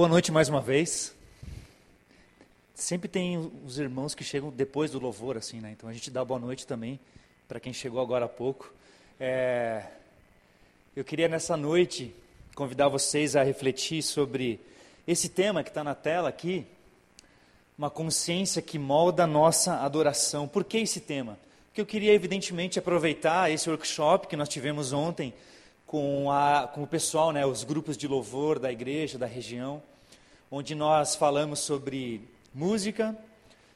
Boa noite mais uma vez. Sempre tem os irmãos que chegam depois do louvor, assim, né? Então a gente dá boa noite também para quem chegou agora há pouco. É... Eu queria nessa noite convidar vocês a refletir sobre esse tema que está na tela aqui, uma consciência que molda a nossa adoração. Por que esse tema? Porque eu queria, evidentemente, aproveitar esse workshop que nós tivemos ontem com, a, com o pessoal, né, os grupos de louvor da igreja, da região, onde nós falamos sobre música,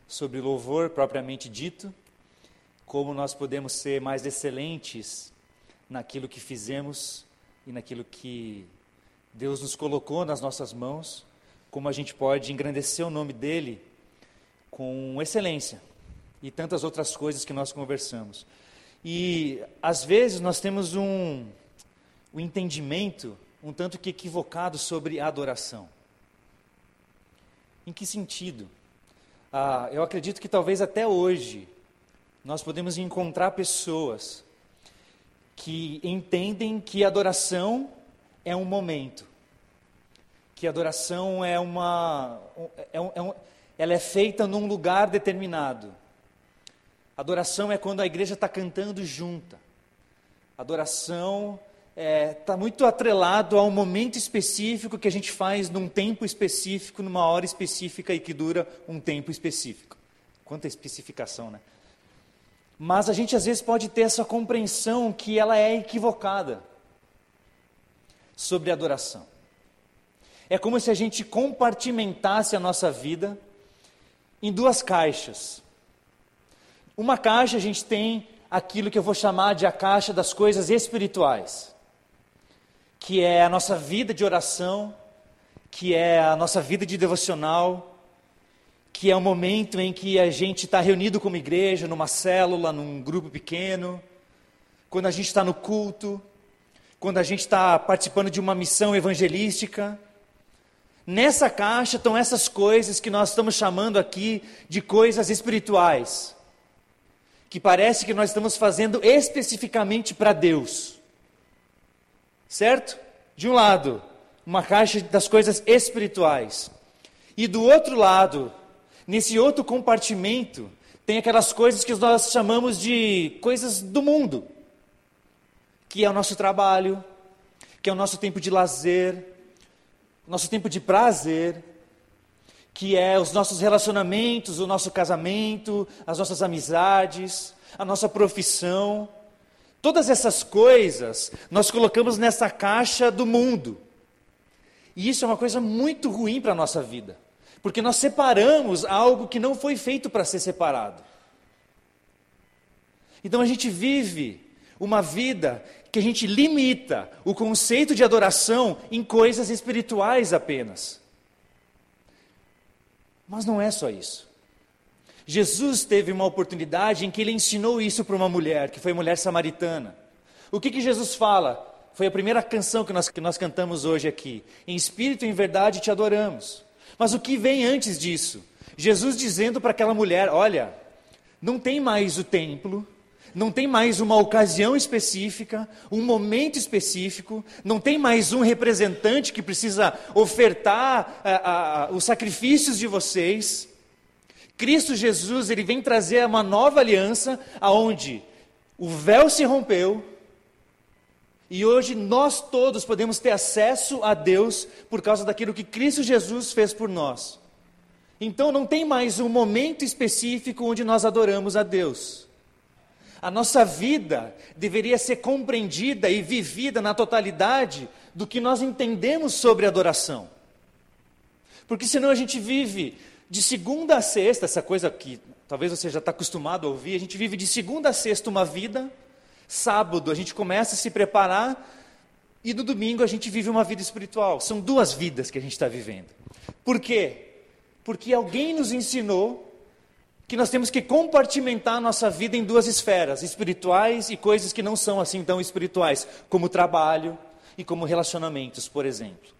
sobre louvor propriamente dito, como nós podemos ser mais excelentes naquilo que fizemos e naquilo que Deus nos colocou nas nossas mãos, como a gente pode engrandecer o nome dele com excelência e tantas outras coisas que nós conversamos. E às vezes nós temos um, um entendimento um tanto que equivocado sobre adoração. Em que sentido? Ah, eu acredito que talvez até hoje nós podemos encontrar pessoas que entendem que adoração é um momento, que adoração é uma, é um, é um, ela é feita num lugar determinado. Adoração é quando a igreja está cantando junta. Adoração está é, tá muito atrelado a um momento específico que a gente faz num tempo específico, numa hora específica e que dura um tempo específico. Quanta especificação, né? Mas a gente às vezes pode ter essa compreensão que ela é equivocada sobre adoração. É como se a gente compartimentasse a nossa vida em duas caixas. Uma caixa a gente tem aquilo que eu vou chamar de a caixa das coisas espirituais que é a nossa vida de oração, que é a nossa vida de devocional, que é o momento em que a gente está reunido como igreja, numa célula, num grupo pequeno, quando a gente está no culto, quando a gente está participando de uma missão evangelística. Nessa caixa estão essas coisas que nós estamos chamando aqui de coisas espirituais, que parece que nós estamos fazendo especificamente para Deus. Certo? De um lado, uma caixa das coisas espirituais. E do outro lado, nesse outro compartimento, tem aquelas coisas que nós chamamos de coisas do mundo, que é o nosso trabalho, que é o nosso tempo de lazer, nosso tempo de prazer, que é os nossos relacionamentos, o nosso casamento, as nossas amizades, a nossa profissão. Todas essas coisas nós colocamos nessa caixa do mundo. E isso é uma coisa muito ruim para a nossa vida, porque nós separamos algo que não foi feito para ser separado. Então a gente vive uma vida que a gente limita o conceito de adoração em coisas espirituais apenas. Mas não é só isso. Jesus teve uma oportunidade em que ele ensinou isso para uma mulher, que foi mulher samaritana. O que, que Jesus fala? Foi a primeira canção que nós, que nós cantamos hoje aqui. Em espírito e em verdade te adoramos. Mas o que vem antes disso? Jesus dizendo para aquela mulher: Olha, não tem mais o templo, não tem mais uma ocasião específica, um momento específico, não tem mais um representante que precisa ofertar a, os sacrifícios de vocês. Cristo Jesus, ele vem trazer uma nova aliança aonde o véu se rompeu e hoje nós todos podemos ter acesso a Deus por causa daquilo que Cristo Jesus fez por nós. Então não tem mais um momento específico onde nós adoramos a Deus. A nossa vida deveria ser compreendida e vivida na totalidade do que nós entendemos sobre adoração. Porque senão a gente vive de segunda a sexta, essa coisa que talvez você já está acostumado a ouvir, a gente vive de segunda a sexta uma vida, sábado a gente começa a se preparar e no domingo a gente vive uma vida espiritual. São duas vidas que a gente está vivendo. Por quê? Porque alguém nos ensinou que nós temos que compartimentar a nossa vida em duas esferas, espirituais e coisas que não são assim tão espirituais, como trabalho e como relacionamentos, por exemplo.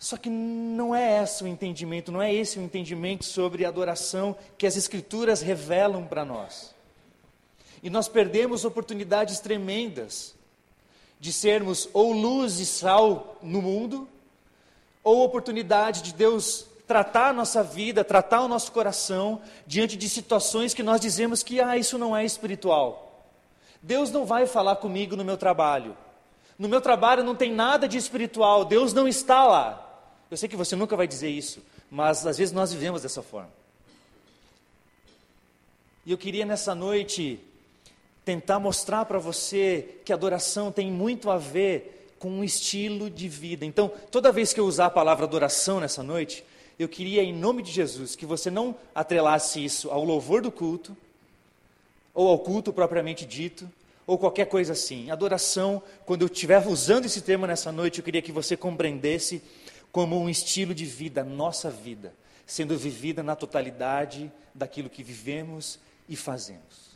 Só que não é esse o entendimento, não é esse o entendimento sobre adoração que as Escrituras revelam para nós. E nós perdemos oportunidades tremendas de sermos ou luz e sal no mundo, ou oportunidade de Deus tratar a nossa vida, tratar o nosso coração diante de situações que nós dizemos que ah, isso não é espiritual. Deus não vai falar comigo no meu trabalho. No meu trabalho não tem nada de espiritual, Deus não está lá. Eu sei que você nunca vai dizer isso, mas às vezes nós vivemos dessa forma. E eu queria nessa noite tentar mostrar para você que adoração tem muito a ver com um estilo de vida. Então, toda vez que eu usar a palavra adoração nessa noite, eu queria, em nome de Jesus, que você não atrelasse isso ao louvor do culto, ou ao culto propriamente dito, ou qualquer coisa assim. Adoração, quando eu estiver usando esse termo nessa noite, eu queria que você compreendesse como um estilo de vida, nossa vida, sendo vivida na totalidade daquilo que vivemos e fazemos.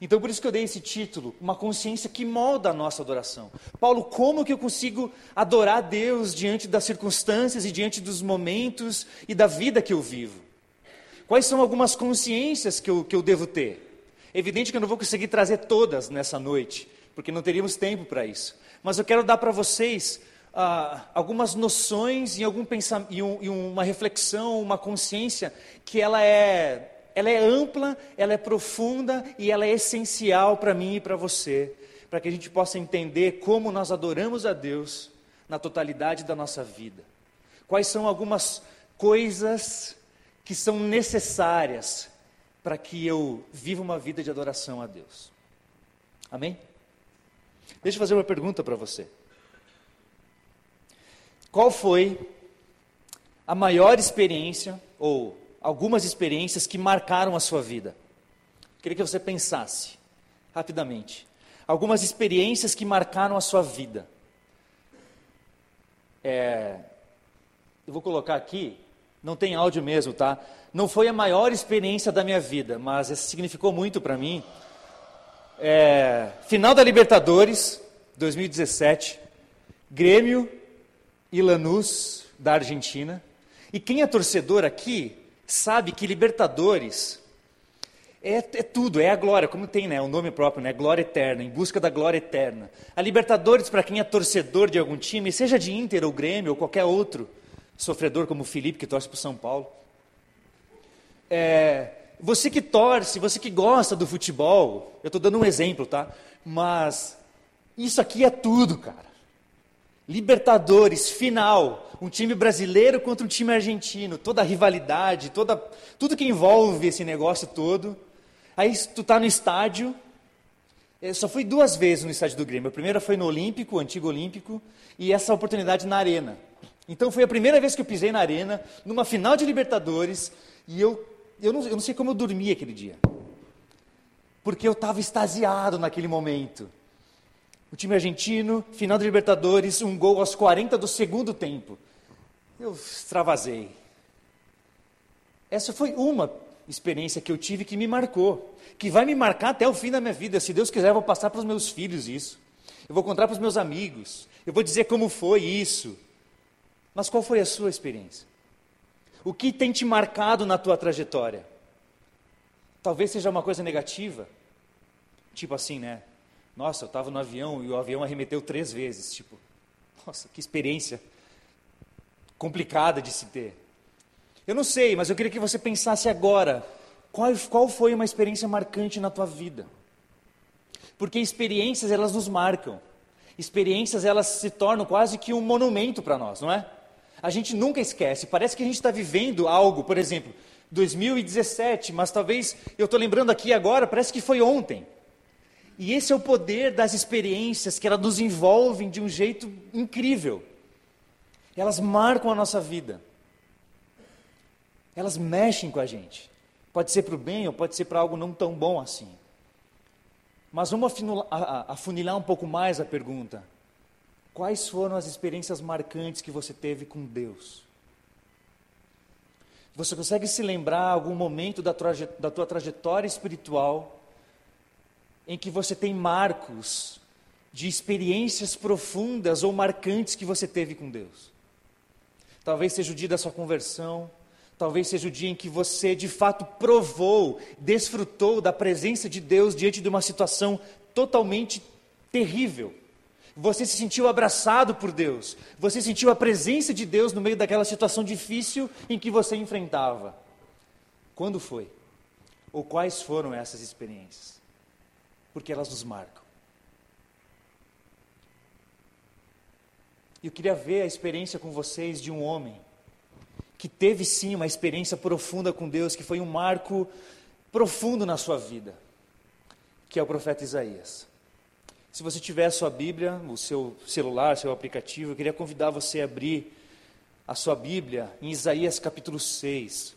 Então, por isso que eu dei esse título, uma consciência que molda a nossa adoração. Paulo, como que eu consigo adorar a Deus diante das circunstâncias e diante dos momentos e da vida que eu vivo? Quais são algumas consciências que eu, que eu devo ter? Evidente que eu não vou conseguir trazer todas nessa noite, porque não teríamos tempo para isso. Mas eu quero dar para vocês ah, algumas noções e, algum pensamento, e, um, e uma reflexão, uma consciência que ela é, ela é ampla, ela é profunda e ela é essencial para mim e para você, para que a gente possa entender como nós adoramos a Deus na totalidade da nossa vida. Quais são algumas coisas que são necessárias para que eu viva uma vida de adoração a Deus. Amém? Deixa eu fazer uma pergunta para você. Qual foi a maior experiência, ou algumas experiências que marcaram a sua vida? Queria que você pensasse, rapidamente. Algumas experiências que marcaram a sua vida. É, eu vou colocar aqui, não tem áudio mesmo, tá? não foi a maior experiência da minha vida, mas significou muito para mim. É, final da Libertadores, 2017, Grêmio e Lanús, da Argentina. E quem é torcedor aqui sabe que Libertadores é, é, tudo, é a glória, como tem né, o nome próprio, né, glória eterna, em busca da glória eterna. A Libertadores, para quem é torcedor de algum time, seja de Inter ou Grêmio ou qualquer outro sofredor como o Felipe, que torce para São Paulo, é, você que torce, você que gosta do futebol, eu estou dando um exemplo, tá? Mas isso aqui é tudo, cara. Libertadores, final, um time brasileiro contra um time argentino, toda a rivalidade, toda, tudo que envolve esse negócio todo. Aí tu tá no estádio, eu só fui duas vezes no estádio do Grêmio. A primeira foi no Olímpico, antigo Olímpico, e essa oportunidade na Arena. Então foi a primeira vez que eu pisei na Arena, numa final de Libertadores, e eu eu não, eu não sei como eu dormi aquele dia. Porque eu estava extasiado naquele momento. O time argentino, final da Libertadores, um gol aos 40 do segundo tempo. Eu extravasei. Essa foi uma experiência que eu tive que me marcou, que vai me marcar até o fim da minha vida. Se Deus quiser, eu vou passar para os meus filhos isso. Eu vou contar para os meus amigos. Eu vou dizer como foi isso. Mas qual foi a sua experiência? O que tem te marcado na tua trajetória? Talvez seja uma coisa negativa. Tipo assim, né? Nossa, eu estava no avião e o avião arremeteu três vezes. Tipo, nossa, que experiência complicada de se ter. Eu não sei, mas eu queria que você pensasse agora. Qual, qual foi uma experiência marcante na tua vida? Porque experiências, elas nos marcam. Experiências, elas se tornam quase que um monumento para nós, não é? a gente nunca esquece. Parece que a gente está vivendo algo, por exemplo, 2017, mas talvez eu estou lembrando aqui agora, parece que foi ontem. E esse é o poder das experiências que elas nos envolvem de um jeito incrível. Elas marcam a nossa vida. Elas mexem com a gente. Pode ser para o bem ou pode ser para algo não tão bom assim. Mas vamos afunilar um pouco mais a pergunta. Quais foram as experiências marcantes que você teve com Deus? Você consegue se lembrar algum momento da, da tua trajetória espiritual em que você tem marcos de experiências profundas ou marcantes que você teve com Deus? Talvez seja o dia da sua conversão, talvez seja o dia em que você de fato provou, desfrutou da presença de Deus diante de uma situação totalmente terrível. Você se sentiu abraçado por Deus. Você sentiu a presença de Deus no meio daquela situação difícil em que você enfrentava. Quando foi? Ou quais foram essas experiências? Porque elas nos marcam. Eu queria ver a experiência com vocês de um homem que teve sim uma experiência profunda com Deus, que foi um marco profundo na sua vida, que é o profeta Isaías. Se você tiver a sua Bíblia, o seu celular, seu aplicativo, eu queria convidar você a abrir a sua Bíblia em Isaías capítulo 6.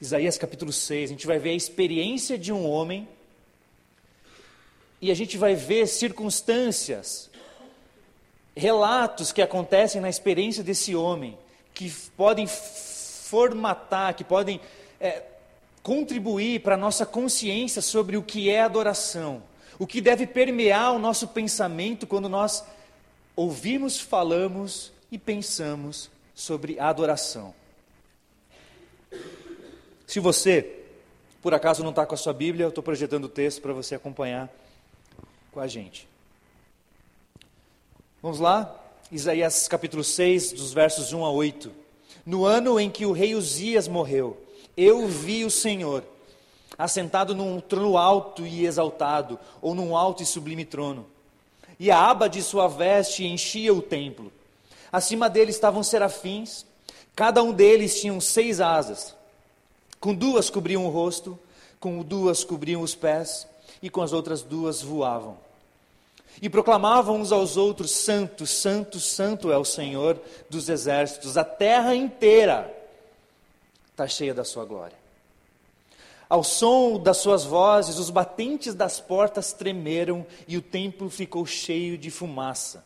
Isaías capítulo 6, a gente vai ver a experiência de um homem e a gente vai ver circunstâncias, relatos que acontecem na experiência desse homem, que podem formatar, que podem é, contribuir para a nossa consciência sobre o que é adoração, o que deve permear o nosso pensamento quando nós ouvimos, falamos e pensamos sobre adoração. Se você, por acaso, não está com a sua Bíblia, eu estou projetando o texto para você acompanhar com a gente. Vamos lá? Isaías capítulo 6, dos versos 1 a 8. No ano em que o rei Uzias morreu, eu vi o Senhor assentado num trono alto e exaltado, ou num alto e sublime trono. E a aba de sua veste enchia o templo. Acima dele estavam serafins, cada um deles tinha seis asas. Com duas cobriam o rosto, com duas cobriam os pés, e com as outras duas voavam. E proclamavam uns aos outros: Santo, Santo, Santo é o Senhor dos exércitos, a terra inteira está cheia da sua glória. Ao som das suas vozes, os batentes das portas tremeram e o templo ficou cheio de fumaça.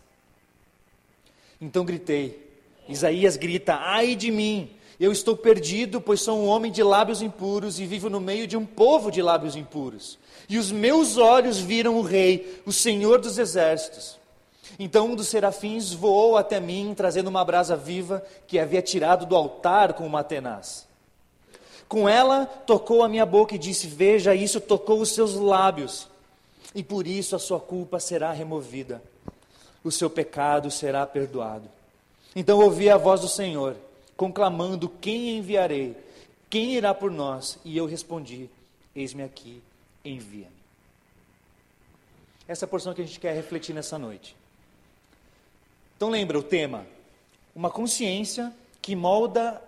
Então gritei. Isaías grita: Ai de mim! Eu estou perdido, pois sou um homem de lábios impuros e vivo no meio de um povo de lábios impuros. E os meus olhos viram o Rei, o Senhor dos exércitos. Então um dos serafins voou até mim, trazendo uma brasa viva que havia tirado do altar com uma tenaz. Com ela tocou a minha boca e disse: Veja, isso tocou os seus lábios, e por isso a sua culpa será removida, o seu pecado será perdoado. Então ouvi a voz do Senhor conclamando: Quem enviarei? Quem irá por nós? E eu respondi: Eis-me aqui, envia-me. Essa é a porção que a gente quer refletir nessa noite. Então lembra o tema: uma consciência que molda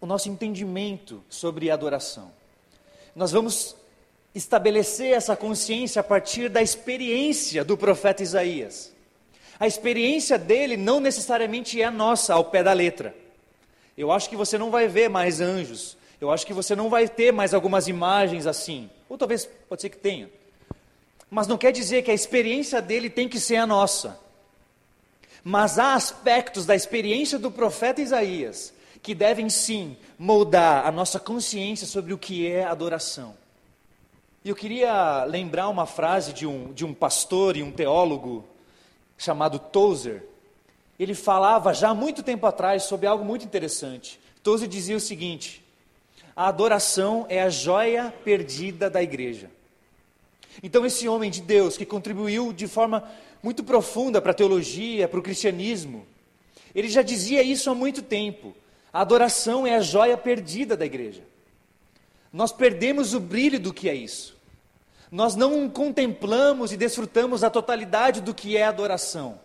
o nosso entendimento sobre adoração. Nós vamos estabelecer essa consciência a partir da experiência do profeta Isaías. A experiência dele não necessariamente é a nossa, ao pé da letra. Eu acho que você não vai ver mais anjos. Eu acho que você não vai ter mais algumas imagens assim. Ou talvez pode ser que tenha. Mas não quer dizer que a experiência dele tem que ser a nossa. Mas há aspectos da experiência do profeta Isaías que devem sim moldar a nossa consciência sobre o que é adoração. E eu queria lembrar uma frase de um, de um pastor e um teólogo chamado Tozer, ele falava já há muito tempo atrás sobre algo muito interessante. Tozer dizia o seguinte: a adoração é a joia perdida da igreja. Então, esse homem de Deus, que contribuiu de forma muito profunda para a teologia, para o cristianismo, ele já dizia isso há muito tempo. A adoração é a joia perdida da igreja. Nós perdemos o brilho do que é isso. Nós não contemplamos e desfrutamos a totalidade do que é adoração.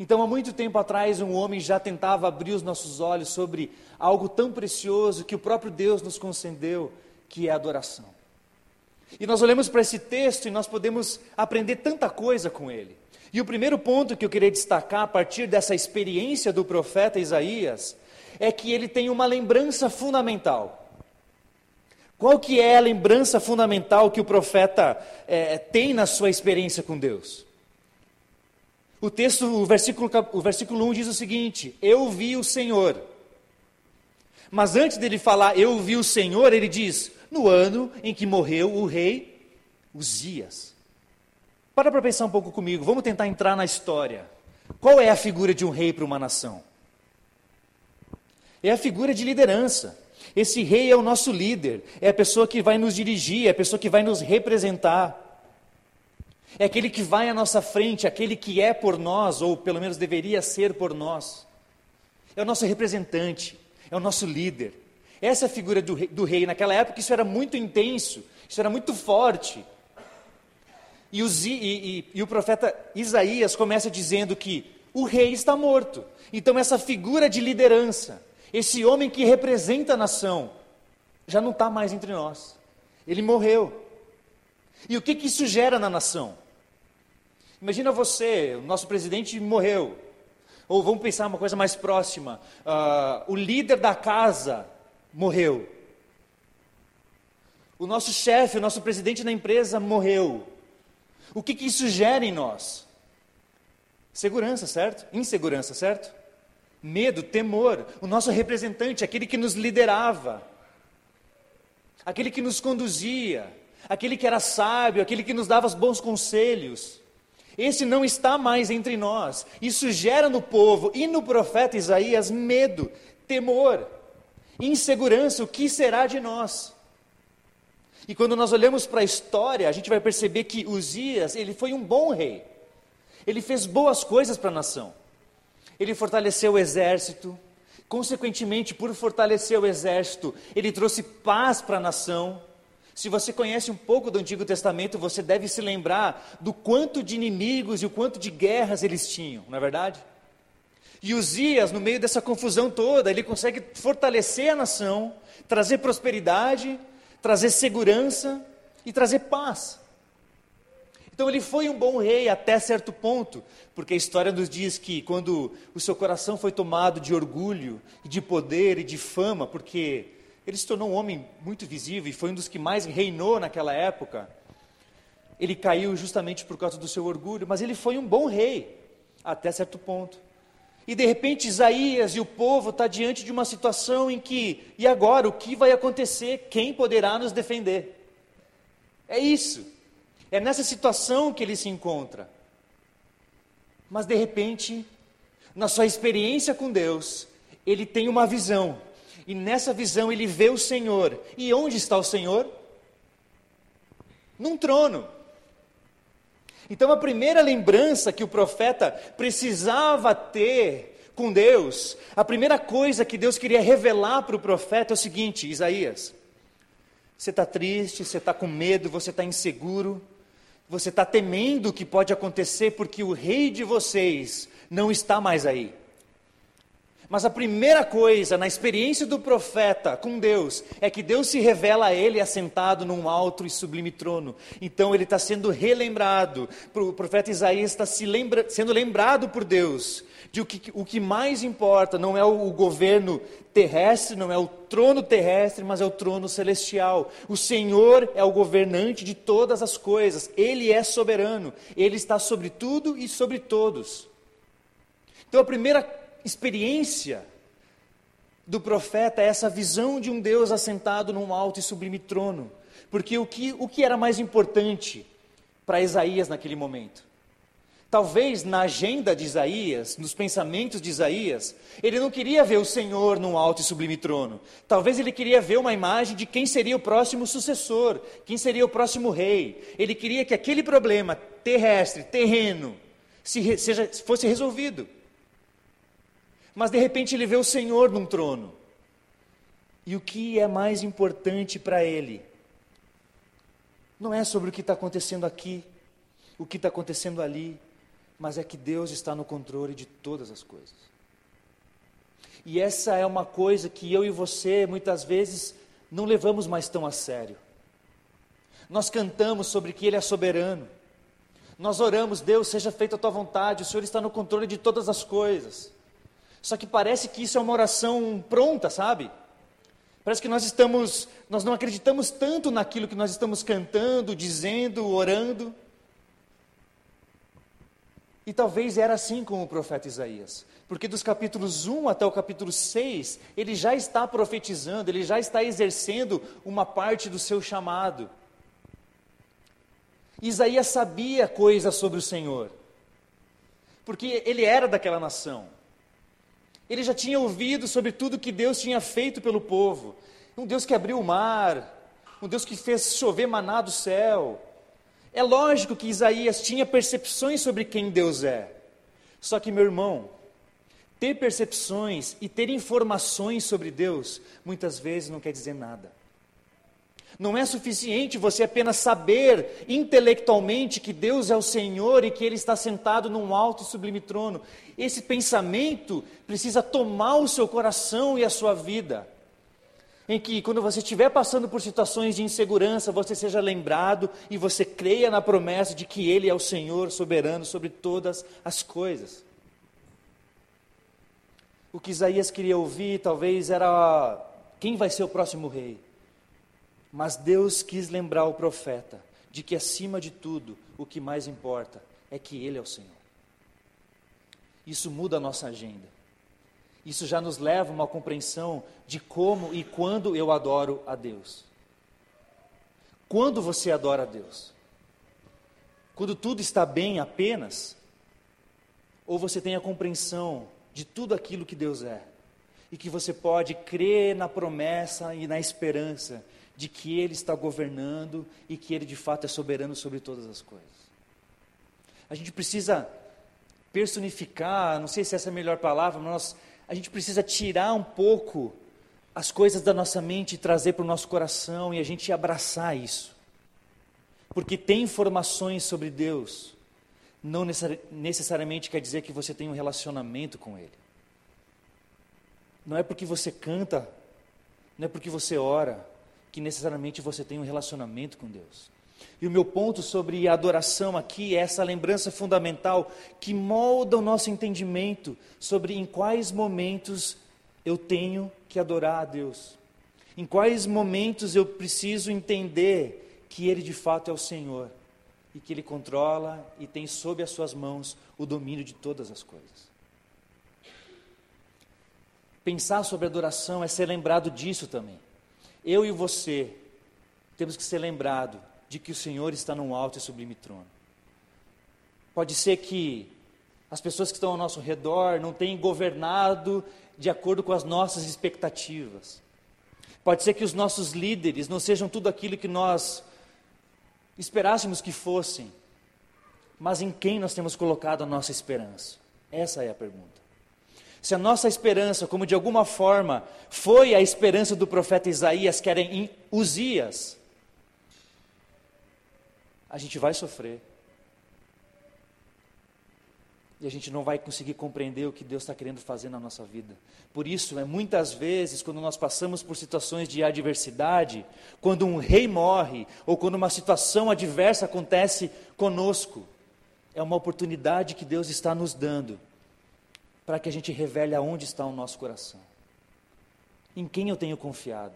Então, há muito tempo atrás, um homem já tentava abrir os nossos olhos sobre algo tão precioso que o próprio Deus nos concedeu, que é a adoração. E nós olhamos para esse texto e nós podemos aprender tanta coisa com ele. E o primeiro ponto que eu queria destacar a partir dessa experiência do profeta Isaías é que ele tem uma lembrança fundamental. Qual que é a lembrança fundamental que o profeta é, tem na sua experiência com Deus? O texto, o versículo, o versículo 1 diz o seguinte: Eu vi o Senhor. Mas antes dele falar eu vi o Senhor, ele diz: No ano em que morreu o rei Uzias. Para para pensar um pouco comigo, vamos tentar entrar na história. Qual é a figura de um rei para uma nação? É a figura de liderança. Esse rei é o nosso líder, é a pessoa que vai nos dirigir, é a pessoa que vai nos representar. É aquele que vai à nossa frente, aquele que é por nós, ou pelo menos deveria ser por nós. É o nosso representante, é o nosso líder. Essa é figura do rei, do rei. Naquela época isso era muito intenso, isso era muito forte. E, e, e, e o profeta Isaías começa dizendo que o rei está morto. Então, essa figura de liderança, esse homem que representa a nação, já não está mais entre nós. Ele morreu. E o que, que isso gera na nação? Imagina você, o nosso presidente morreu. Ou vamos pensar uma coisa mais próxima: uh, o líder da casa morreu. O nosso chefe, o nosso presidente da empresa morreu. O que, que isso gera em nós? Segurança, certo? Insegurança, certo? Medo, temor. O nosso representante, aquele que nos liderava, aquele que nos conduzia, aquele que era sábio, aquele que nos dava os bons conselhos. Esse não está mais entre nós. Isso gera no povo e no profeta Isaías medo, temor, insegurança. O que será de nós? E quando nós olhamos para a história, a gente vai perceber que Uzias, ele foi um bom rei. Ele fez boas coisas para a nação. Ele fortaleceu o exército. Consequentemente, por fortalecer o exército, ele trouxe paz para a nação. Se você conhece um pouco do Antigo Testamento, você deve se lembrar do quanto de inimigos e o quanto de guerras eles tinham, não é verdade? E Uzias, no meio dessa confusão toda, ele consegue fortalecer a nação, trazer prosperidade trazer segurança e trazer paz. Então ele foi um bom rei até certo ponto, porque a história nos diz que quando o seu coração foi tomado de orgulho, de poder e de fama, porque ele se tornou um homem muito visível e foi um dos que mais reinou naquela época, ele caiu justamente por causa do seu orgulho, mas ele foi um bom rei até certo ponto. E de repente Isaías e o povo está diante de uma situação em que, e agora, o que vai acontecer? Quem poderá nos defender? É isso. É nessa situação que ele se encontra. Mas de repente, na sua experiência com Deus, ele tem uma visão. E nessa visão ele vê o Senhor. E onde está o Senhor? Num trono. Então, a primeira lembrança que o profeta precisava ter com Deus, a primeira coisa que Deus queria revelar para o profeta é o seguinte: Isaías, você está triste, você está com medo, você está inseguro, você está temendo o que pode acontecer porque o rei de vocês não está mais aí. Mas a primeira coisa na experiência do profeta com Deus é que Deus se revela a ele assentado num alto e sublime trono. Então ele está sendo relembrado, o profeta Isaías está se lembra, sendo lembrado por Deus de o que, o que mais importa não é o, o governo terrestre, não é o trono terrestre, mas é o trono celestial. O Senhor é o governante de todas as coisas, ele é soberano, ele está sobre tudo e sobre todos. Então a primeira experiência do profeta é essa visão de um Deus assentado num alto e sublime trono. Porque o que, o que era mais importante para Isaías naquele momento? Talvez na agenda de Isaías, nos pensamentos de Isaías, ele não queria ver o Senhor num alto e sublime trono. Talvez ele queria ver uma imagem de quem seria o próximo sucessor, quem seria o próximo rei. Ele queria que aquele problema terrestre, terreno, se, seja, fosse resolvido. Mas de repente ele vê o Senhor num trono. E o que é mais importante para ele? Não é sobre o que está acontecendo aqui, o que está acontecendo ali, mas é que Deus está no controle de todas as coisas. E essa é uma coisa que eu e você muitas vezes não levamos mais tão a sério. Nós cantamos sobre que Ele é soberano. Nós oramos, Deus, seja feita a tua vontade, o Senhor está no controle de todas as coisas. Só que parece que isso é uma oração pronta, sabe? Parece que nós estamos, nós não acreditamos tanto naquilo que nós estamos cantando, dizendo, orando. E talvez era assim com o profeta Isaías, porque dos capítulos 1 até o capítulo 6, ele já está profetizando, ele já está exercendo uma parte do seu chamado. Isaías sabia coisas sobre o Senhor, porque ele era daquela nação. Ele já tinha ouvido sobre tudo que Deus tinha feito pelo povo. Um Deus que abriu o mar, um Deus que fez chover maná do céu. É lógico que Isaías tinha percepções sobre quem Deus é. Só que, meu irmão, ter percepções e ter informações sobre Deus muitas vezes não quer dizer nada. Não é suficiente você apenas saber intelectualmente que Deus é o Senhor e que Ele está sentado num alto e sublime trono. Esse pensamento precisa tomar o seu coração e a sua vida. Em que, quando você estiver passando por situações de insegurança, você seja lembrado e você creia na promessa de que Ele é o Senhor soberano sobre todas as coisas. O que Isaías queria ouvir talvez era quem vai ser o próximo rei. Mas Deus quis lembrar o profeta de que, acima de tudo, o que mais importa é que Ele é o Senhor. Isso muda a nossa agenda. Isso já nos leva a uma compreensão de como e quando eu adoro a Deus. Quando você adora a Deus? Quando tudo está bem apenas? Ou você tem a compreensão de tudo aquilo que Deus é? E que você pode crer na promessa e na esperança de que Ele está governando e que Ele de fato é soberano sobre todas as coisas. A gente precisa personificar, não sei se essa é a melhor palavra, mas nós, a gente precisa tirar um pouco as coisas da nossa mente e trazer para o nosso coração e a gente abraçar isso. Porque tem informações sobre Deus, não necessariamente quer dizer que você tem um relacionamento com Ele. Não é porque você canta, não é porque você ora, que necessariamente você tem um relacionamento com Deus. E o meu ponto sobre a adoração aqui é essa lembrança fundamental que molda o nosso entendimento sobre em quais momentos eu tenho que adorar a Deus. Em quais momentos eu preciso entender que Ele de fato é o Senhor e que Ele controla e tem sob as suas mãos o domínio de todas as coisas. Pensar sobre adoração é ser lembrado disso também eu e você temos que ser lembrados de que o Senhor está num alto e sublime trono. Pode ser que as pessoas que estão ao nosso redor não tenham governado de acordo com as nossas expectativas. Pode ser que os nossos líderes não sejam tudo aquilo que nós esperássemos que fossem. Mas em quem nós temos colocado a nossa esperança? Essa é a pergunta. Se a nossa esperança, como de alguma forma foi a esperança do profeta Isaías, que era em Uzias, a gente vai sofrer. E a gente não vai conseguir compreender o que Deus está querendo fazer na nossa vida. Por isso, é muitas vezes, quando nós passamos por situações de adversidade, quando um rei morre, ou quando uma situação adversa acontece conosco, é uma oportunidade que Deus está nos dando para que a gente revele aonde está o nosso coração. Em quem eu tenho confiado?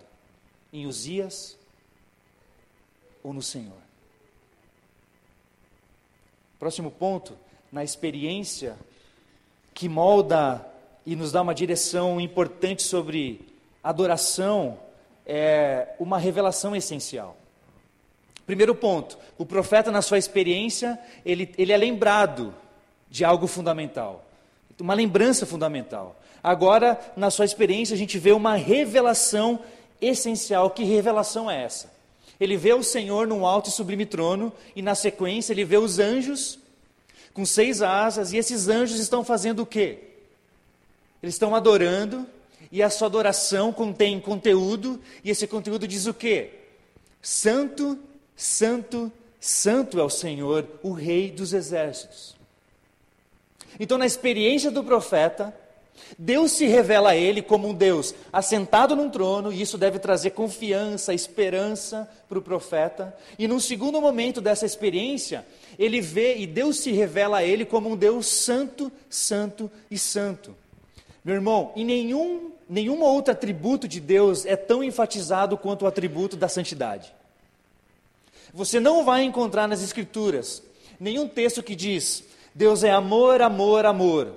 Em Uzias ou no Senhor? Próximo ponto, na experiência que molda e nos dá uma direção importante sobre adoração, é uma revelação essencial. Primeiro ponto, o profeta, na sua experiência, ele, ele é lembrado de algo fundamental uma lembrança fundamental. Agora, na sua experiência, a gente vê uma revelação essencial. Que revelação é essa? Ele vê o Senhor num alto e sublime trono, e na sequência ele vê os anjos com seis asas, e esses anjos estão fazendo o quê? Eles estão adorando, e a sua adoração contém conteúdo, e esse conteúdo diz o quê? Santo, Santo, Santo é o Senhor, o Rei dos exércitos. Então, na experiência do profeta, Deus se revela a ele como um Deus assentado num trono, e isso deve trazer confiança, esperança para o profeta. E num segundo momento dessa experiência, ele vê e Deus se revela a ele como um Deus santo, santo e santo. Meu irmão, em nenhum, nenhum outro atributo de Deus é tão enfatizado quanto o atributo da santidade. Você não vai encontrar nas Escrituras nenhum texto que diz Deus é amor, amor, amor.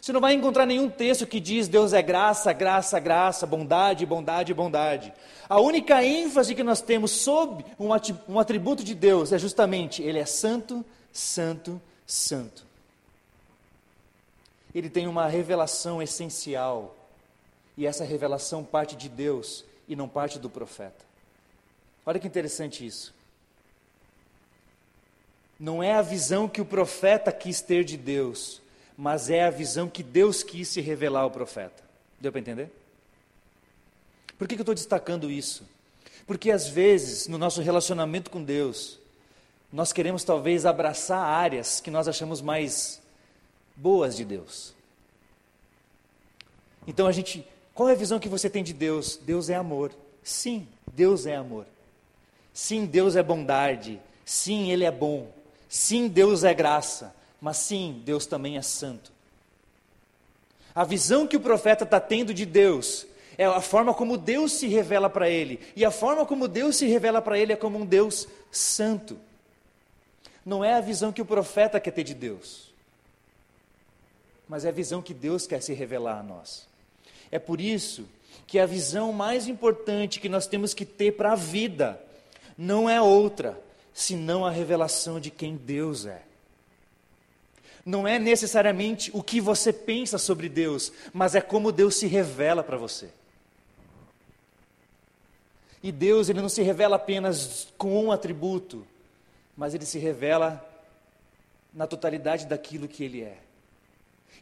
Você não vai encontrar nenhum texto que diz Deus é graça, graça, graça, bondade, bondade, bondade. A única ênfase que nós temos sobre um atributo de Deus é justamente Ele é santo, santo, santo. Ele tem uma revelação essencial, e essa revelação parte de Deus e não parte do profeta. Olha que interessante isso. Não é a visão que o profeta quis ter de Deus, mas é a visão que Deus quis se revelar ao profeta. Deu para entender? Por que, que eu estou destacando isso? Porque às vezes, no nosso relacionamento com Deus, nós queremos talvez abraçar áreas que nós achamos mais boas de Deus. Então a gente, qual é a visão que você tem de Deus? Deus é amor. Sim, Deus é amor. Sim, Deus é bondade. Sim, Ele é bom. Sim, Deus é graça. Mas sim, Deus também é santo. A visão que o profeta está tendo de Deus é a forma como Deus se revela para ele. E a forma como Deus se revela para ele é como um Deus santo. Não é a visão que o profeta quer ter de Deus, mas é a visão que Deus quer se revelar a nós. É por isso que a visão mais importante que nós temos que ter para a vida não é outra, senão a revelação de quem Deus é. Não é necessariamente o que você pensa sobre Deus, mas é como Deus se revela para você. E Deus, ele não se revela apenas com um atributo, mas ele se revela na totalidade daquilo que ele é.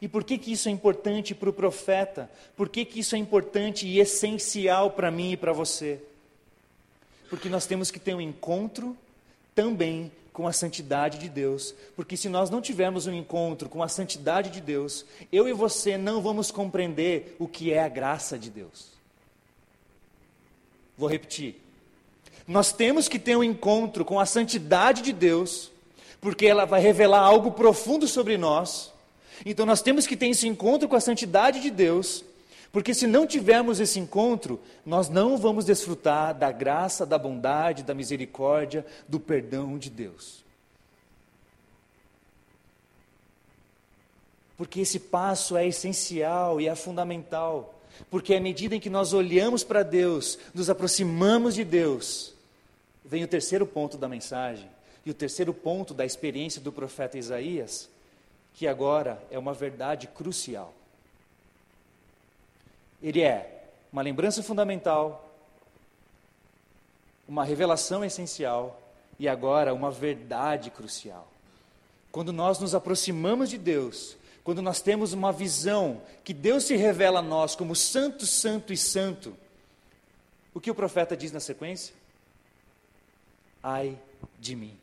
E por que, que isso é importante para o profeta? Por que, que isso é importante e essencial para mim e para você? Porque nós temos que ter um encontro também com a santidade de Deus. Porque se nós não tivermos um encontro com a santidade de Deus, eu e você não vamos compreender o que é a graça de Deus. Vou repetir. Nós temos que ter um encontro com a santidade de Deus, porque ela vai revelar algo profundo sobre nós. Então nós temos que ter esse encontro com a santidade de Deus, porque se não tivermos esse encontro, nós não vamos desfrutar da graça, da bondade, da misericórdia, do perdão de Deus. Porque esse passo é essencial e é fundamental. Porque à medida em que nós olhamos para Deus, nos aproximamos de Deus, vem o terceiro ponto da mensagem, e o terceiro ponto da experiência do profeta Isaías, que agora é uma verdade crucial. Ele é uma lembrança fundamental, uma revelação essencial e agora uma verdade crucial. Quando nós nos aproximamos de Deus, quando nós temos uma visão que Deus se revela a nós como santo, santo e santo, o que o profeta diz na sequência? Ai de mim.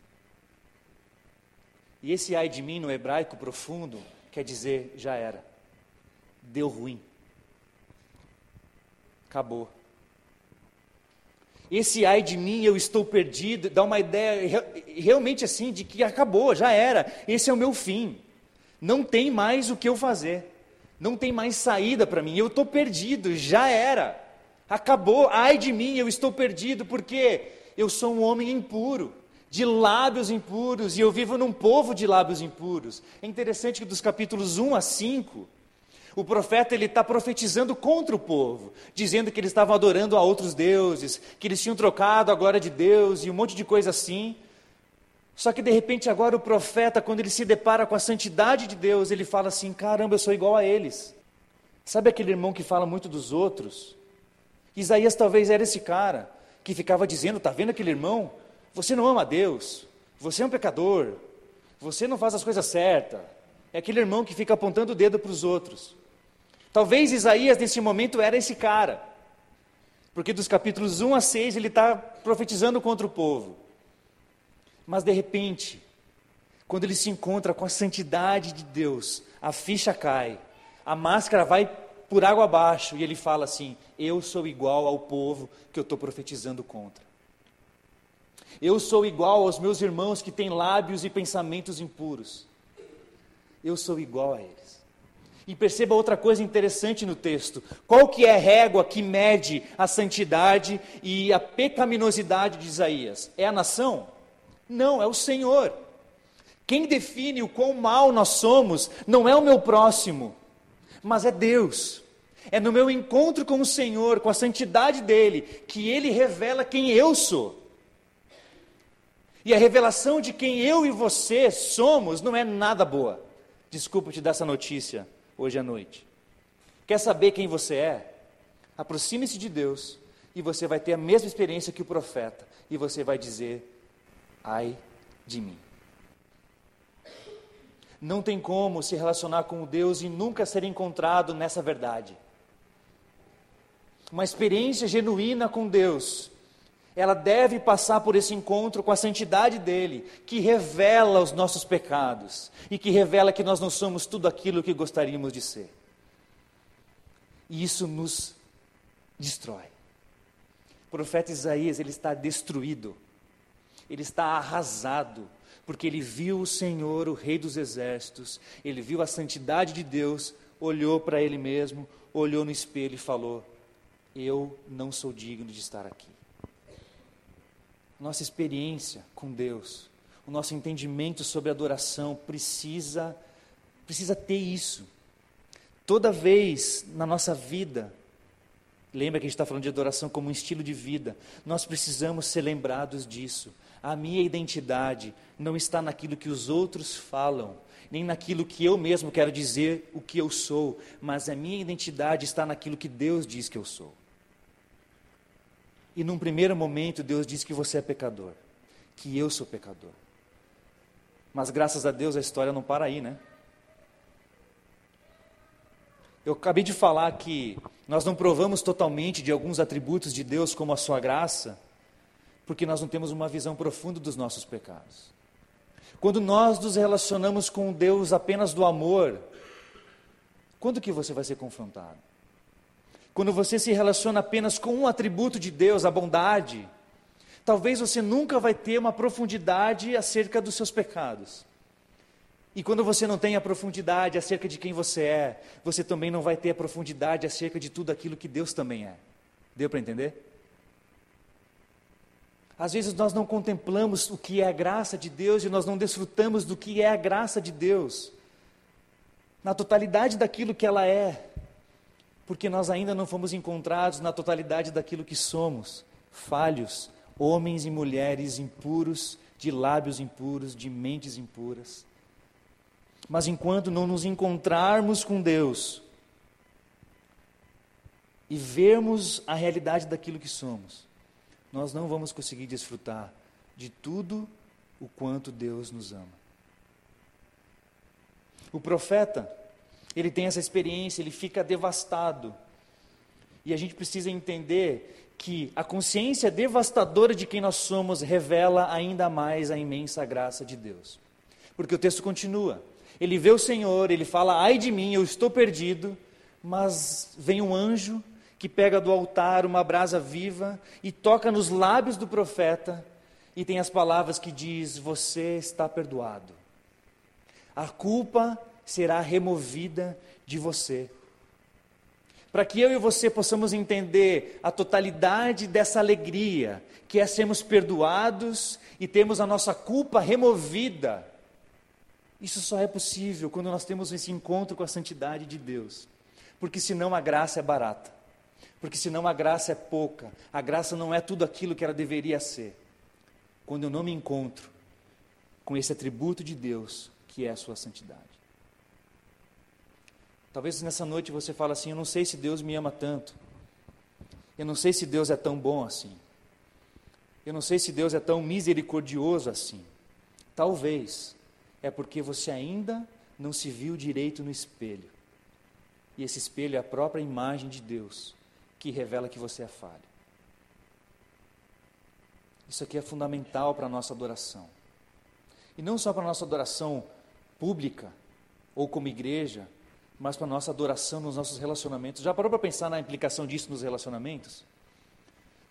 E esse ai de mim no hebraico profundo quer dizer já era, deu ruim, acabou. Esse ai de mim, eu estou perdido, dá uma ideia realmente assim de que acabou, já era, esse é o meu fim. Não tem mais o que eu fazer. Não tem mais saída para mim. Eu estou perdido, já era. Acabou. Ai de mim, eu estou perdido porque eu sou um homem impuro, de lábios impuros, e eu vivo num povo de lábios impuros. É interessante que dos capítulos 1 a 5, o profeta ele está profetizando contra o povo, dizendo que eles estavam adorando a outros deuses, que eles tinham trocado a glória de Deus e um monte de coisa assim. Só que de repente agora o profeta, quando ele se depara com a santidade de Deus, ele fala assim: caramba, eu sou igual a eles. Sabe aquele irmão que fala muito dos outros? Isaías talvez era esse cara que ficava dizendo: está vendo aquele irmão? Você não ama a Deus, você é um pecador, você não faz as coisas certas. É aquele irmão que fica apontando o dedo para os outros. Talvez Isaías nesse momento era esse cara, porque dos capítulos 1 a 6 ele está profetizando contra o povo. Mas de repente, quando ele se encontra com a santidade de Deus, a ficha cai, a máscara vai por água abaixo e ele fala assim: Eu sou igual ao povo que eu estou profetizando contra. Eu sou igual aos meus irmãos que têm lábios e pensamentos impuros. Eu sou igual a eles. E perceba outra coisa interessante no texto. Qual que é a régua que mede a santidade e a pecaminosidade de Isaías? É a nação? Não, é o Senhor. Quem define o quão mal nós somos não é o meu próximo, mas é Deus. É no meu encontro com o Senhor, com a santidade dele, que ele revela quem eu sou. E a revelação de quem eu e você somos não é nada boa. Desculpa te dar essa notícia hoje à noite. Quer saber quem você é? Aproxime-se de Deus e você vai ter a mesma experiência que o profeta. E você vai dizer: ai de mim. Não tem como se relacionar com Deus e nunca ser encontrado nessa verdade. Uma experiência genuína com Deus, ela deve passar por esse encontro com a santidade dele, que revela os nossos pecados e que revela que nós não somos tudo aquilo que gostaríamos de ser. E isso nos destrói. O profeta Isaías, ele está destruído. Ele está arrasado, porque ele viu o Senhor, o Rei dos exércitos, ele viu a santidade de Deus, olhou para ele mesmo, olhou no espelho e falou: Eu não sou digno de estar aqui. Nossa experiência com Deus, o nosso entendimento sobre adoração precisa precisa ter isso. Toda vez na nossa vida Lembra que a gente está falando de adoração como um estilo de vida. Nós precisamos ser lembrados disso. A minha identidade não está naquilo que os outros falam, nem naquilo que eu mesmo quero dizer o que eu sou, mas a minha identidade está naquilo que Deus diz que eu sou. E num primeiro momento, Deus diz que você é pecador, que eu sou pecador. Mas graças a Deus a história não para aí, né? Eu acabei de falar que nós não provamos totalmente de alguns atributos de Deus, como a sua graça, porque nós não temos uma visão profunda dos nossos pecados. Quando nós nos relacionamos com Deus apenas do amor, quando que você vai ser confrontado? Quando você se relaciona apenas com um atributo de Deus, a bondade, talvez você nunca vai ter uma profundidade acerca dos seus pecados. E quando você não tem a profundidade acerca de quem você é, você também não vai ter a profundidade acerca de tudo aquilo que Deus também é. Deu para entender? Às vezes nós não contemplamos o que é a graça de Deus e nós não desfrutamos do que é a graça de Deus, na totalidade daquilo que ela é, porque nós ainda não fomos encontrados na totalidade daquilo que somos, falhos, homens e mulheres impuros, de lábios impuros, de mentes impuras. Mas enquanto não nos encontrarmos com Deus e vermos a realidade daquilo que somos, nós não vamos conseguir desfrutar de tudo o quanto Deus nos ama. O profeta, ele tem essa experiência, ele fica devastado. E a gente precisa entender que a consciência devastadora de quem nós somos revela ainda mais a imensa graça de Deus. Porque o texto continua: ele vê o Senhor, ele fala: ai de mim, eu estou perdido. Mas vem um anjo que pega do altar uma brasa viva e toca nos lábios do profeta e tem as palavras que diz: Você está perdoado. A culpa será removida de você. Para que eu e você possamos entender a totalidade dessa alegria, que é sermos perdoados e termos a nossa culpa removida isso só é possível quando nós temos esse encontro com a santidade de Deus. Porque senão a graça é barata. Porque senão a graça é pouca. A graça não é tudo aquilo que ela deveria ser. Quando eu não me encontro com esse atributo de Deus, que é a sua santidade. Talvez nessa noite você fale assim: Eu não sei se Deus me ama tanto. Eu não sei se Deus é tão bom assim. Eu não sei se Deus é tão misericordioso assim. Talvez é porque você ainda não se viu direito no espelho. E esse espelho é a própria imagem de Deus, que revela que você é falho. Isso aqui é fundamental para a nossa adoração. E não só para a nossa adoração pública, ou como igreja, mas para a nossa adoração nos nossos relacionamentos. Já parou para pensar na implicação disso nos relacionamentos?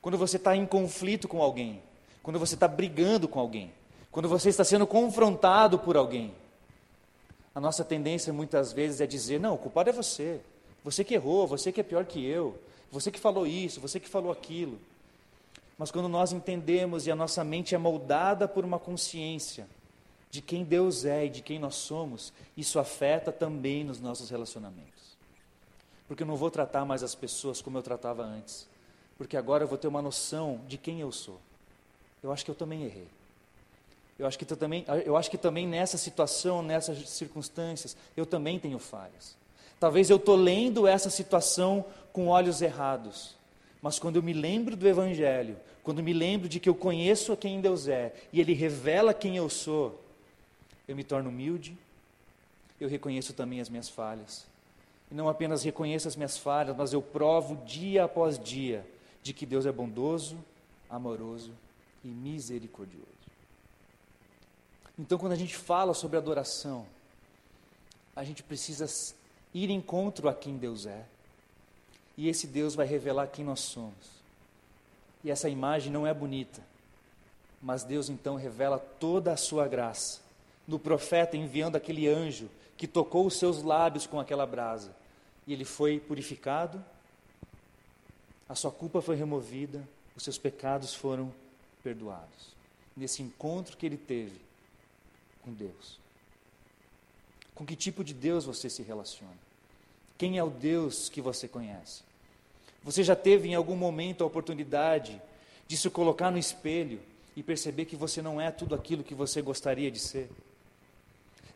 Quando você está em conflito com alguém, quando você está brigando com alguém, quando você está sendo confrontado por alguém, a nossa tendência muitas vezes é dizer: não, o culpado é você. Você que errou, você que é pior que eu, você que falou isso, você que falou aquilo. Mas quando nós entendemos e a nossa mente é moldada por uma consciência de quem Deus é e de quem nós somos, isso afeta também nos nossos relacionamentos. Porque eu não vou tratar mais as pessoas como eu tratava antes, porque agora eu vou ter uma noção de quem eu sou. Eu acho que eu também errei. Eu acho que também, eu acho que também nessa situação, nessas circunstâncias, eu também tenho falhas. Talvez eu estou lendo essa situação com olhos errados. Mas quando eu me lembro do Evangelho, quando me lembro de que eu conheço quem Deus é e Ele revela quem eu sou, eu me torno humilde, eu reconheço também as minhas falhas. E não apenas reconheço as minhas falhas, mas eu provo dia após dia de que Deus é bondoso, amoroso e misericordioso. Então, quando a gente fala sobre adoração, a gente precisa ir encontro a quem Deus é. E esse Deus vai revelar quem nós somos. E essa imagem não é bonita, mas Deus então revela toda a sua graça no profeta enviando aquele anjo que tocou os seus lábios com aquela brasa. E ele foi purificado, a sua culpa foi removida, os seus pecados foram perdoados. Nesse encontro que ele teve com Deus. Com que tipo de Deus você se relaciona? Quem é o Deus que você conhece? Você já teve em algum momento a oportunidade de se colocar no espelho e perceber que você não é tudo aquilo que você gostaria de ser?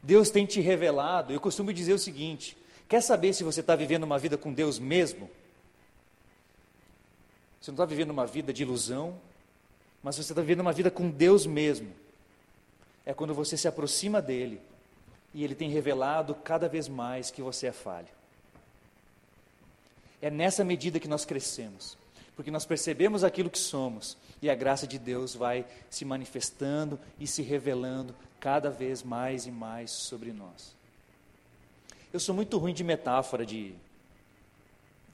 Deus tem te revelado. Eu costumo dizer o seguinte: quer saber se você está vivendo uma vida com Deus mesmo? Você não está vivendo uma vida de ilusão, mas você está vivendo uma vida com Deus mesmo. É quando você se aproxima dele e ele tem revelado cada vez mais que você é falho. É nessa medida que nós crescemos, porque nós percebemos aquilo que somos e a graça de Deus vai se manifestando e se revelando cada vez mais e mais sobre nós. Eu sou muito ruim de metáfora, de,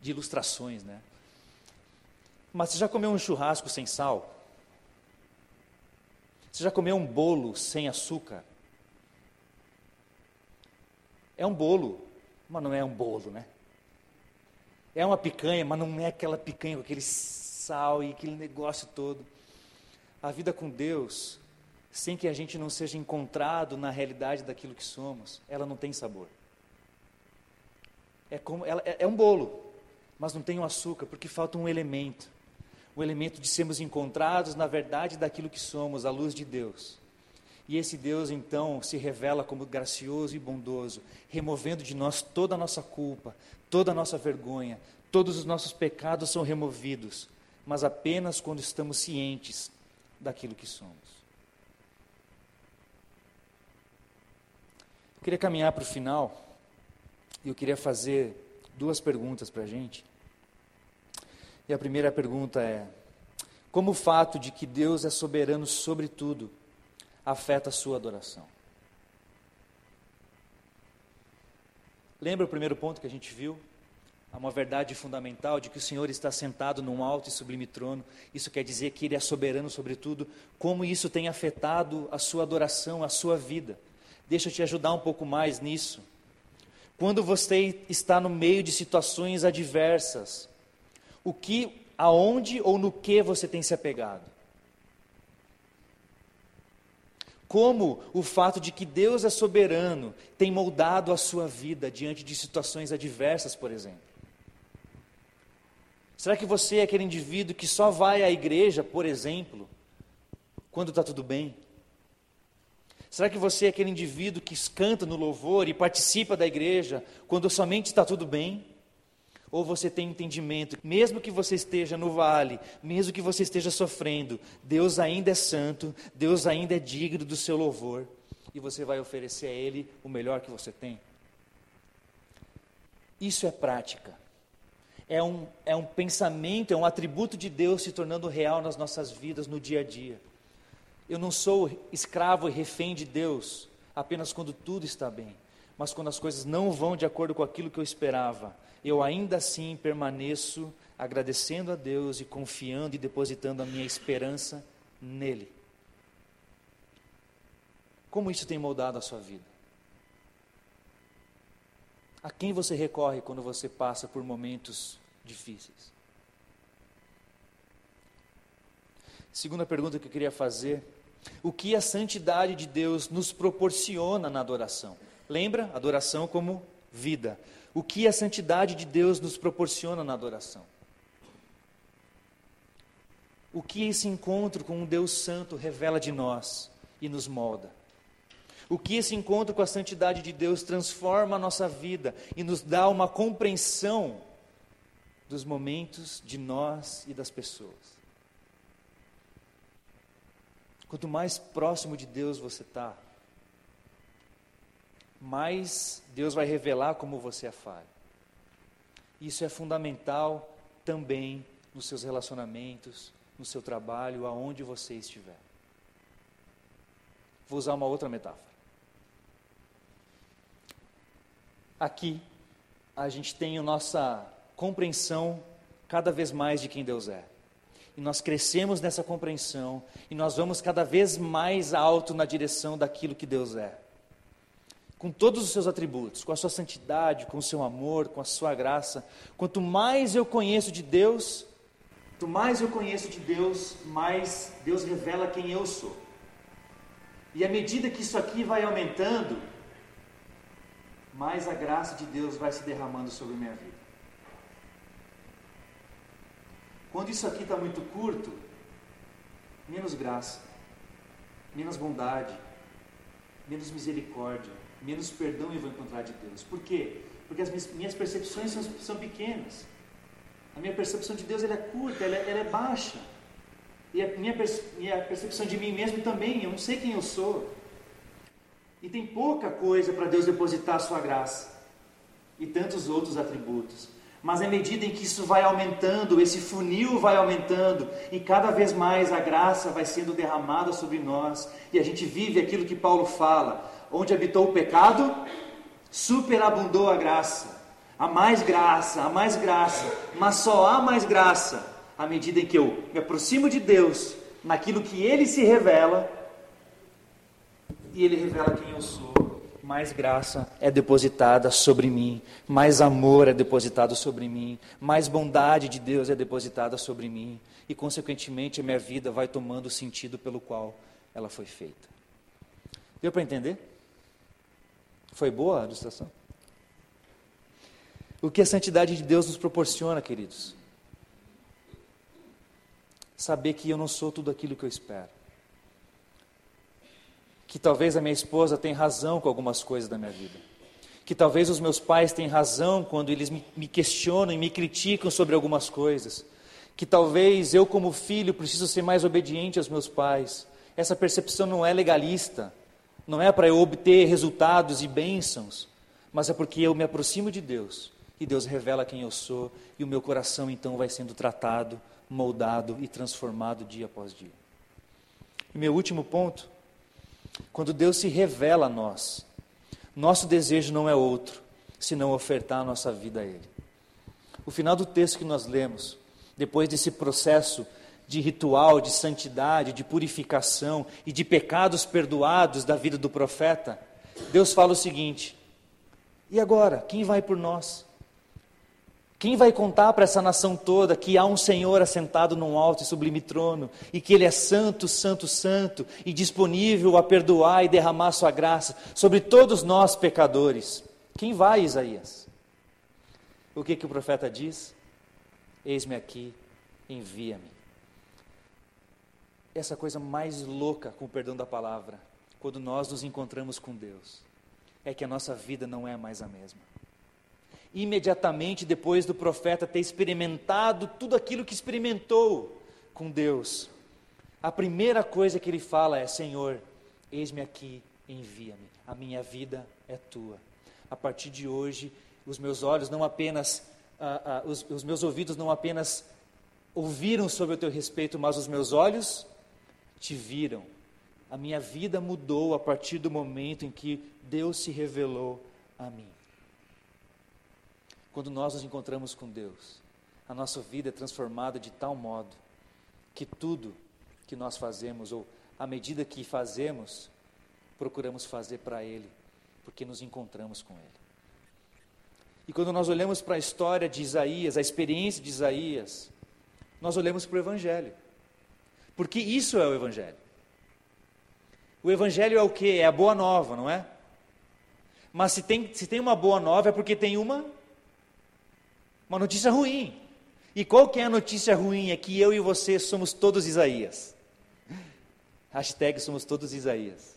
de ilustrações, né? Mas você já comeu um churrasco sem sal? Você já comeu um bolo sem açúcar? É um bolo, mas não é um bolo, né? É uma picanha, mas não é aquela picanha com aquele sal e aquele negócio todo. A vida com Deus, sem que a gente não seja encontrado na realidade daquilo que somos, ela não tem sabor. É, como, ela, é, é um bolo, mas não tem o açúcar, porque falta um elemento. O elemento de sermos encontrados na verdade daquilo que somos, a luz de Deus. E esse Deus então se revela como gracioso e bondoso, removendo de nós toda a nossa culpa, toda a nossa vergonha, todos os nossos pecados são removidos, mas apenas quando estamos cientes daquilo que somos. Eu queria caminhar para o final e eu queria fazer duas perguntas para a gente. E a primeira pergunta é: como o fato de que Deus é soberano sobre tudo afeta a sua adoração? Lembra o primeiro ponto que a gente viu? Há uma verdade fundamental de que o Senhor está sentado num alto e sublime trono. Isso quer dizer que Ele é soberano sobre tudo. Como isso tem afetado a sua adoração, a sua vida? Deixa eu te ajudar um pouco mais nisso. Quando você está no meio de situações adversas, o que, aonde ou no que você tem se apegado? Como o fato de que Deus é soberano tem moldado a sua vida diante de situações adversas, por exemplo? Será que você é aquele indivíduo que só vai à igreja, por exemplo, quando está tudo bem? Será que você é aquele indivíduo que canta no louvor e participa da igreja quando somente está tudo bem? Ou você tem entendimento, mesmo que você esteja no vale, mesmo que você esteja sofrendo, Deus ainda é santo, Deus ainda é digno do seu louvor, e você vai oferecer a Ele o melhor que você tem? Isso é prática. É um, é um pensamento, é um atributo de Deus se tornando real nas nossas vidas no dia a dia. Eu não sou escravo e refém de Deus apenas quando tudo está bem, mas quando as coisas não vão de acordo com aquilo que eu esperava eu ainda assim permaneço agradecendo a Deus e confiando e depositando a minha esperança nele. Como isso tem moldado a sua vida? A quem você recorre quando você passa por momentos difíceis? Segunda pergunta que eu queria fazer: o que a santidade de Deus nos proporciona na adoração? Lembra? Adoração como vida o que a santidade de Deus nos proporciona na adoração. O que esse encontro com um Deus Santo revela de nós e nos molda. O que esse encontro com a santidade de Deus transforma a nossa vida e nos dá uma compreensão dos momentos de nós e das pessoas. Quanto mais próximo de Deus você está, mais Deus vai revelar como você é falho. Isso é fundamental também nos seus relacionamentos, no seu trabalho, aonde você estiver. Vou usar uma outra metáfora. Aqui, a gente tem a nossa compreensão cada vez mais de quem Deus é. E nós crescemos nessa compreensão e nós vamos cada vez mais alto na direção daquilo que Deus é. Com todos os seus atributos, com a sua santidade, com o seu amor, com a sua graça. Quanto mais eu conheço de Deus, quanto mais eu conheço de Deus, mais Deus revela quem eu sou. E à medida que isso aqui vai aumentando, mais a graça de Deus vai se derramando sobre minha vida. Quando isso aqui está muito curto, menos graça, menos bondade, menos misericórdia, menos perdão eu vou encontrar de Deus. Por quê? Porque as minhas percepções são, são pequenas. A minha percepção de Deus ela é curta, ela, é, ela é baixa. E a minha, minha percepção de mim mesmo também, eu não sei quem eu sou. E tem pouca coisa para Deus depositar a sua graça. E tantos outros atributos. Mas à medida em que isso vai aumentando, esse funil vai aumentando, e cada vez mais a graça vai sendo derramada sobre nós, e a gente vive aquilo que Paulo fala: onde habitou o pecado, superabundou a graça. Há mais graça, há mais graça, mas só há mais graça à medida em que eu me aproximo de Deus, naquilo que Ele se revela, e Ele revela quem eu sou, mais graça é depositada sobre mim, mais amor é depositado sobre mim, mais bondade de Deus é depositada sobre mim, e consequentemente a minha vida vai tomando o sentido pelo qual ela foi feita. Deu para entender? Foi boa a ilustração? O que a santidade de Deus nos proporciona, queridos? saber que eu não sou tudo aquilo que eu espero. Que talvez a minha esposa tenha razão com algumas coisas da minha vida. Que talvez os meus pais tenham razão quando eles me, questionam e me criticam sobre algumas coisas. Que talvez eu, como filho, preciso ser mais obediente aos meus pais. Essa percepção não é legalista, não é para eu obter resultados e bênçãos, mas é porque eu me aproximo de Deus e Deus revela quem eu sou e o meu coração então vai sendo tratado moldado e transformado dia após dia. E meu último ponto, quando Deus se revela a nós, nosso desejo não é outro, senão ofertar a nossa vida a Ele. O final do texto que nós lemos, depois desse processo de ritual, de santidade, de purificação e de pecados perdoados da vida do profeta, Deus fala o seguinte: e agora, quem vai por nós? Quem vai contar para essa nação toda que há um Senhor assentado num alto e sublime trono e que Ele é santo, santo, santo e disponível a perdoar e derramar Sua graça sobre todos nós pecadores? Quem vai, Isaías? O que, que o profeta diz? Eis-me aqui, envia-me. Essa coisa mais louca, com o perdão da palavra, quando nós nos encontramos com Deus, é que a nossa vida não é mais a mesma imediatamente depois do profeta ter experimentado tudo aquilo que experimentou com Deus, a primeira coisa que ele fala é: Senhor, eis-me aqui, envia-me, a minha vida é tua. A partir de hoje, os meus olhos não apenas, ah, ah, os, os meus ouvidos não apenas ouviram sobre o teu respeito, mas os meus olhos te viram. A minha vida mudou a partir do momento em que Deus se revelou a mim. Quando nós nos encontramos com Deus, a nossa vida é transformada de tal modo que tudo que nós fazemos, ou à medida que fazemos, procuramos fazer para Ele, porque nos encontramos com Ele. E quando nós olhamos para a história de Isaías, a experiência de Isaías, nós olhamos para o Evangelho. Porque isso é o Evangelho. O Evangelho é o que? É a boa nova, não é? Mas se tem, se tem uma boa nova é porque tem uma uma notícia ruim. E qual que é a notícia ruim? É que eu e você somos todos Isaías. Hashtag somos todos Isaías.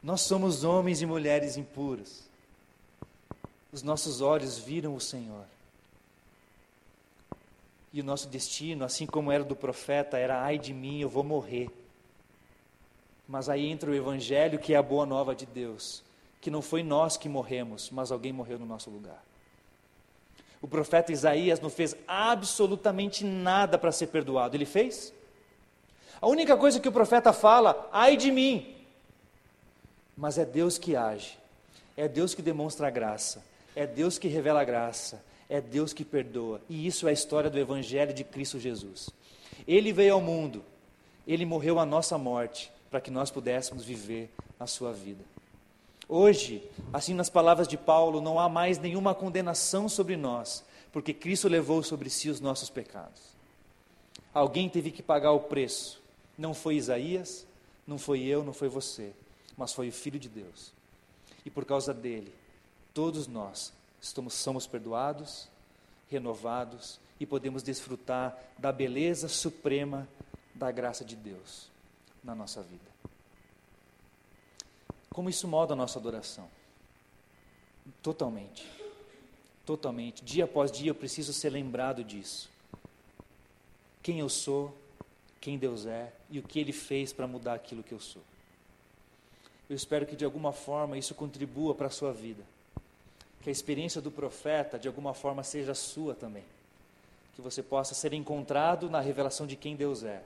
Nós somos homens e mulheres impuros. Os nossos olhos viram o Senhor. E o nosso destino, assim como era do profeta, era ai de mim, eu vou morrer. Mas aí entra o Evangelho, que é a boa nova de Deus, que não foi nós que morremos, mas alguém morreu no nosso lugar. O profeta Isaías não fez absolutamente nada para ser perdoado. Ele fez? A única coisa que o profeta fala, ai de mim. Mas é Deus que age, é Deus que demonstra a graça, é Deus que revela a graça, é Deus que perdoa. E isso é a história do Evangelho de Cristo Jesus. Ele veio ao mundo, ele morreu a nossa morte, para que nós pudéssemos viver a sua vida. Hoje, assim nas palavras de Paulo, não há mais nenhuma condenação sobre nós, porque Cristo levou sobre si os nossos pecados. Alguém teve que pagar o preço. Não foi Isaías, não foi eu, não foi você, mas foi o Filho de Deus. E por causa dele, todos nós estamos, somos perdoados, renovados e podemos desfrutar da beleza suprema da graça de Deus na nossa vida. Como isso molda a nossa adoração? Totalmente. Totalmente. Dia após dia eu preciso ser lembrado disso. Quem eu sou, quem Deus é e o que Ele fez para mudar aquilo que eu sou. Eu espero que de alguma forma isso contribua para a sua vida. Que a experiência do profeta de alguma forma seja sua também. Que você possa ser encontrado na revelação de quem Deus é.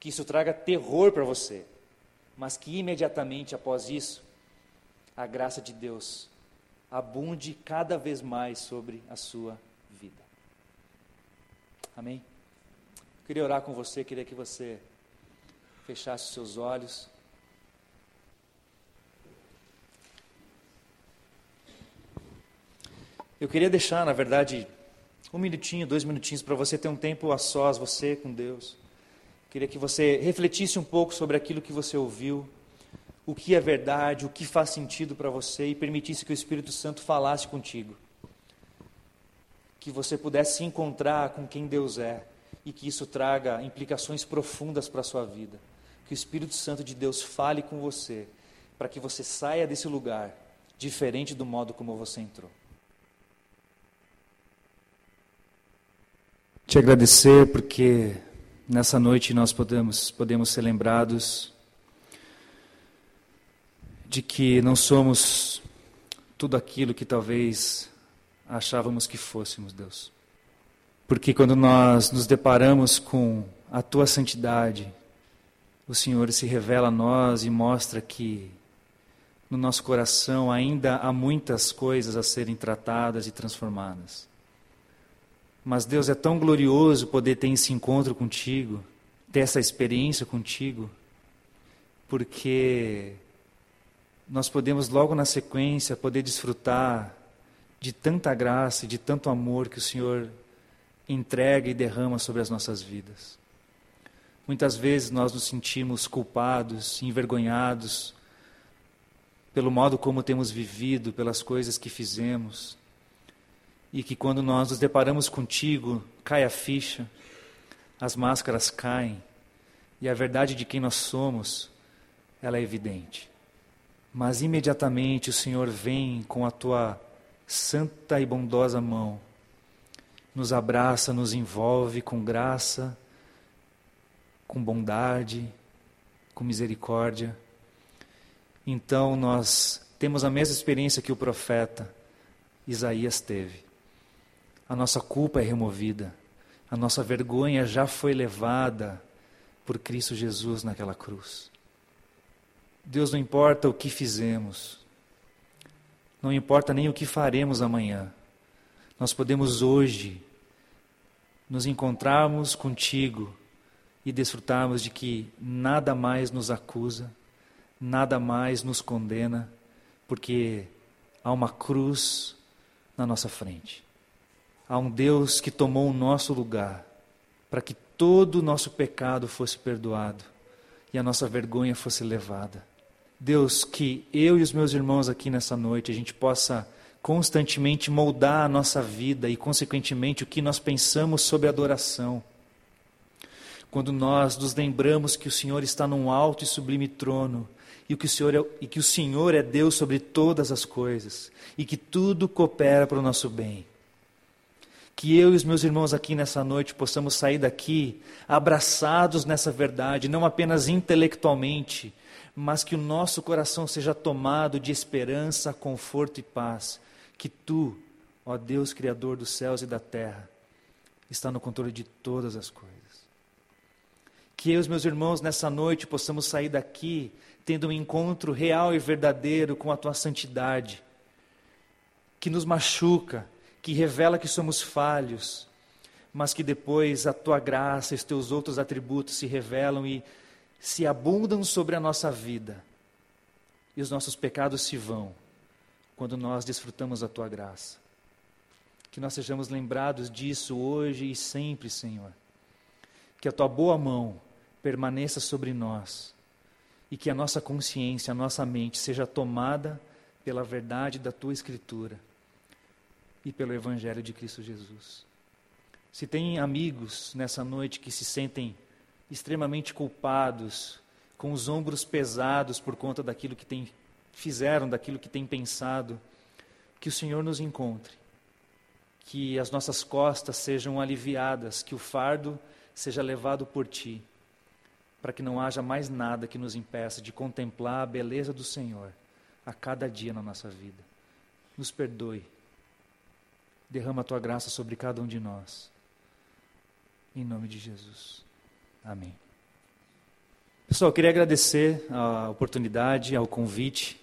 Que isso traga terror para você mas que imediatamente após isso, a graça de Deus abunde cada vez mais sobre a sua vida. Amém? Queria orar com você, queria que você fechasse os seus olhos. Eu queria deixar, na verdade, um minutinho, dois minutinhos para você ter um tempo a sós, você com Deus. Queria que você refletisse um pouco sobre aquilo que você ouviu, o que é verdade, o que faz sentido para você e permitisse que o Espírito Santo falasse contigo. Que você pudesse se encontrar com quem Deus é e que isso traga implicações profundas para a sua vida. Que o Espírito Santo de Deus fale com você, para que você saia desse lugar diferente do modo como você entrou. Te agradecer porque Nessa noite nós podemos, podemos ser lembrados de que não somos tudo aquilo que talvez achávamos que fôssemos, Deus. Porque quando nós nos deparamos com a tua santidade, o Senhor se revela a nós e mostra que no nosso coração ainda há muitas coisas a serem tratadas e transformadas. Mas Deus é tão glorioso poder ter esse encontro contigo, ter essa experiência contigo, porque nós podemos logo na sequência poder desfrutar de tanta graça e de tanto amor que o Senhor entrega e derrama sobre as nossas vidas. Muitas vezes nós nos sentimos culpados, envergonhados pelo modo como temos vivido, pelas coisas que fizemos e que quando nós nos deparamos contigo, cai a ficha, as máscaras caem e a verdade de quem nós somos, ela é evidente. Mas imediatamente o Senhor vem com a tua santa e bondosa mão, nos abraça, nos envolve com graça, com bondade, com misericórdia. Então nós temos a mesma experiência que o profeta Isaías teve a nossa culpa é removida, a nossa vergonha já foi levada por Cristo Jesus naquela cruz. Deus não importa o que fizemos, não importa nem o que faremos amanhã, nós podemos hoje nos encontrarmos contigo e desfrutarmos de que nada mais nos acusa, nada mais nos condena, porque há uma cruz na nossa frente. Há um Deus que tomou o nosso lugar para que todo o nosso pecado fosse perdoado e a nossa vergonha fosse levada. Deus, que eu e os meus irmãos aqui nessa noite a gente possa constantemente moldar a nossa vida e, consequentemente, o que nós pensamos sobre adoração. Quando nós nos lembramos que o Senhor está num alto e sublime trono e que, o Senhor é, e que o Senhor é Deus sobre todas as coisas e que tudo coopera para o nosso bem Que eu e os meus irmãos aqui nessa noite possamos sair daqui abraçados nessa verdade, não apenas intelectualmente, mas que o nosso coração seja tomado de esperança, conforto e paz. Que tu, ó Deus Criador dos céus e da terra, está no controle de todas as coisas. Que eu e os meus irmãos nessa noite possamos sair daqui tendo um encontro real e verdadeiro com a tua santidade, que nos machuca, que revela que somos falhos, mas que depois a tua graça e os teus outros atributos se revelam e se abundam sobre a nossa vida. E os nossos pecados se vão quando nós desfrutamos a tua graça. Que nós sejamos lembrados disso hoje e sempre, Senhor. Que a tua boa mão permaneça sobre nós e que a nossa consciência, a nossa mente seja tomada pela verdade da tua Escritura e pelo Evangelho de Cristo Jesus. Se tem amigos nessa noite que se sentem extremamente culpados, com os ombros pesados por conta daquilo que tem, fizeram, daquilo que têm pensado, que o Senhor nos encontre, que as nossas costas sejam aliviadas, que o fardo seja levado por Ti para que não haja mais nada que nos impeça de contemplar a beleza do Senhor a cada dia na nossa vida. Nos perdoe. Derrama a tua graça sobre cada um de nós. Em nome de Jesus. Amém. Pessoal, eu queria agradecer a oportunidade, ao convite.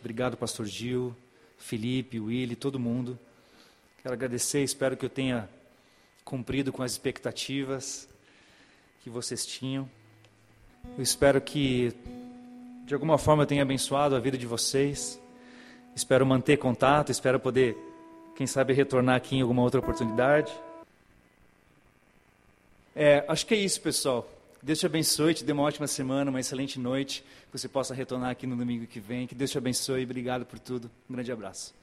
Obrigado, Pastor Gil, Felipe, Willy, todo mundo. Quero agradecer, espero que eu tenha cumprido com as expectativas que vocês tinham. Eu espero que, de alguma forma, eu tenha abençoado a vida de vocês. Espero manter contato, espero poder, quem sabe, retornar aqui em alguma outra oportunidade. É, acho que é isso, pessoal. Deus te abençoe, te dê uma ótima semana, uma excelente noite. Que você possa retornar aqui no domingo que vem. Que Deus te abençoe. Obrigado por tudo. Um grande abraço.